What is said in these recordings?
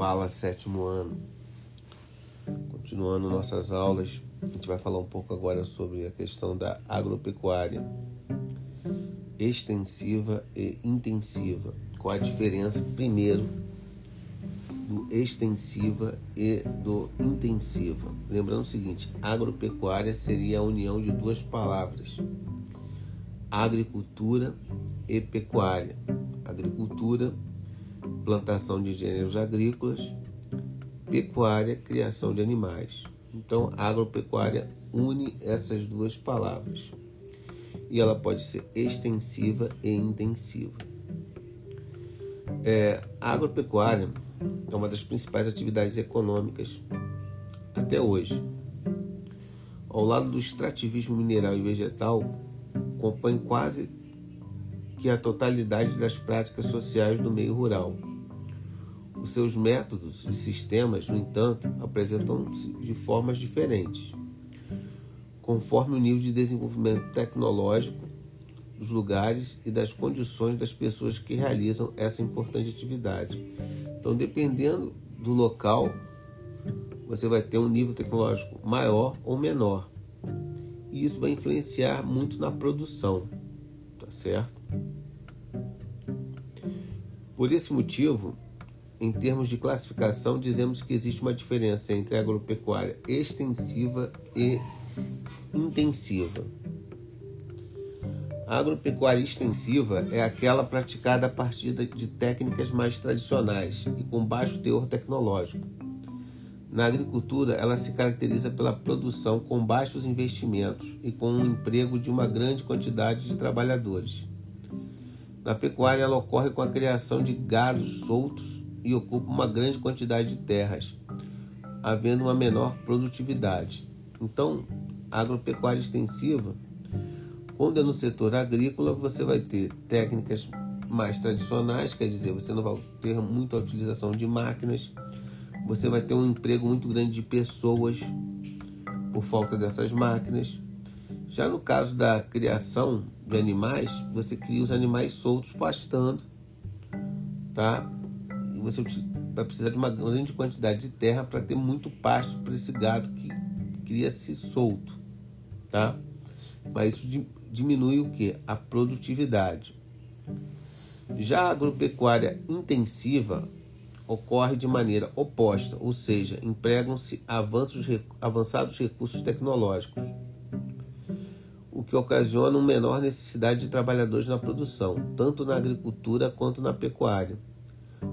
Fala sétimo ano. Continuando nossas aulas, a gente vai falar um pouco agora sobre a questão da agropecuária extensiva e intensiva. Qual a diferença, primeiro, do extensiva e do intensiva? Lembrando o seguinte: agropecuária seria a união de duas palavras, agricultura e pecuária. Agricultura plantação de gêneros agrícolas, pecuária, criação de animais. Então, agropecuária une essas duas palavras e ela pode ser extensiva e intensiva. É, a agropecuária é uma das principais atividades econômicas até hoje. Ao lado do extrativismo mineral e vegetal, compõe quase que a totalidade das práticas sociais do meio rural. Os seus métodos e sistemas, no entanto, apresentam-se de formas diferentes, conforme o nível de desenvolvimento tecnológico dos lugares e das condições das pessoas que realizam essa importante atividade. Então, dependendo do local, você vai ter um nível tecnológico maior ou menor. E isso vai influenciar muito na produção, tá certo? Por esse motivo, em termos de classificação, dizemos que existe uma diferença entre agropecuária extensiva e intensiva. A agropecuária extensiva é aquela praticada a partir de técnicas mais tradicionais e com baixo teor tecnológico. Na agricultura, ela se caracteriza pela produção com baixos investimentos e com um emprego de uma grande quantidade de trabalhadores. Na pecuária, ela ocorre com a criação de gados soltos e ocupa uma grande quantidade de terras, havendo uma menor produtividade. Então, agropecuária extensiva, quando é no setor agrícola, você vai ter técnicas mais tradicionais, quer dizer, você não vai ter muita utilização de máquinas, você vai ter um emprego muito grande de pessoas por falta dessas máquinas. Já no caso da criação de animais, você cria os animais soltos pastando, tá? Você vai precisar de uma grande quantidade de terra para ter muito pasto para esse gado que cria-se solto, tá? Mas isso diminui o que? A produtividade. Já a agropecuária intensiva ocorre de maneira oposta, ou seja, empregam-se avançados recursos tecnológicos o que ocasiona uma menor necessidade de trabalhadores na produção, tanto na agricultura quanto na pecuária.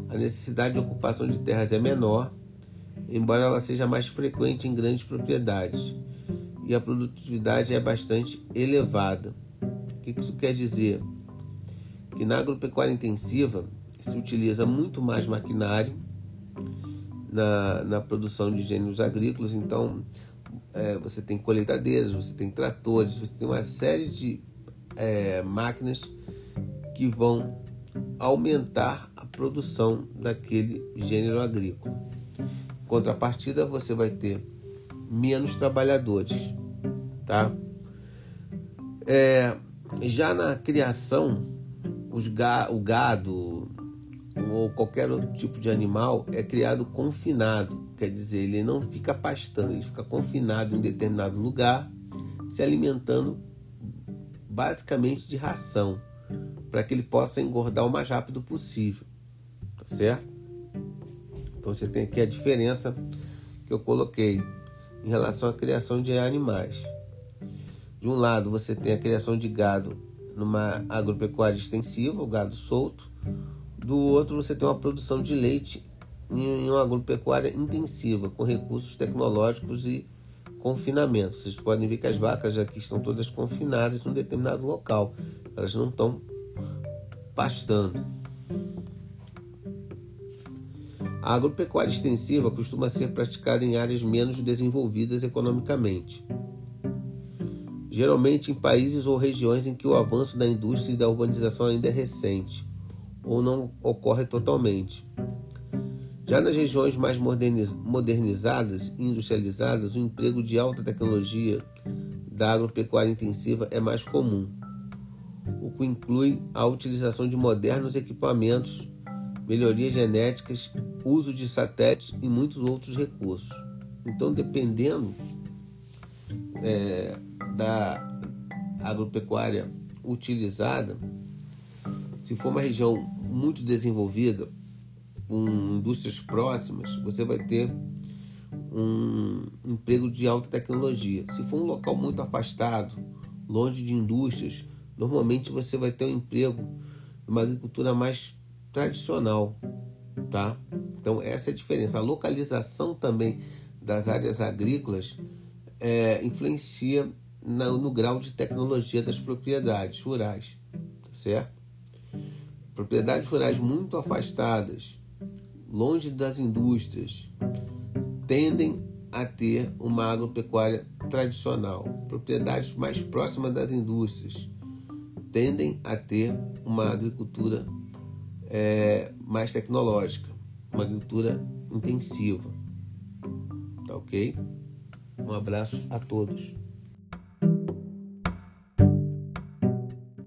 A necessidade de ocupação de terras é menor, embora ela seja mais frequente em grandes propriedades, e a produtividade é bastante elevada. O que isso quer dizer? Que na agropecuária intensiva se utiliza muito mais maquinário na, na produção de gêneros agrícolas, então é, você tem colheitadeiras, você tem tratores, você tem uma série de é, máquinas que vão aumentar produção daquele gênero agrícola. Em contrapartida, você vai ter menos trabalhadores, tá? É, já na criação, ga, o gado ou qualquer outro tipo de animal é criado confinado Quer dizer, ele não fica pastando, ele fica confinado em determinado lugar, se alimentando basicamente de ração, para que ele possa engordar o mais rápido possível. Certo? Então você tem aqui a diferença que eu coloquei em relação à criação de animais. De um lado, você tem a criação de gado numa agropecuária extensiva, o gado solto. Do outro, você tem uma produção de leite em uma agropecuária intensiva, com recursos tecnológicos e confinamento. Vocês podem ver que as vacas aqui estão todas confinadas em um determinado local, elas não estão pastando. A agropecuária extensiva costuma ser praticada em áreas menos desenvolvidas economicamente, geralmente em países ou regiões em que o avanço da indústria e da urbanização ainda é recente ou não ocorre totalmente. Já nas regiões mais modernizadas e industrializadas, o emprego de alta tecnologia da agropecuária intensiva é mais comum, o que inclui a utilização de modernos equipamentos, melhorias genéticas uso de satélites e muitos outros recursos. Então, dependendo é, da agropecuária utilizada, se for uma região muito desenvolvida, com indústrias próximas, você vai ter um emprego de alta tecnologia. Se for um local muito afastado, longe de indústrias, normalmente você vai ter um emprego uma agricultura mais tradicional, tá? Então essa é a diferença. A localização também das áreas agrícolas é, influencia na, no grau de tecnologia das propriedades rurais, tá certo? Propriedades rurais muito afastadas, longe das indústrias, tendem a ter uma agropecuária tradicional. Propriedades mais próximas das indústrias tendem a ter uma agricultura é, mais tecnológica, uma agricultura intensiva. Tá ok? Um abraço a todos.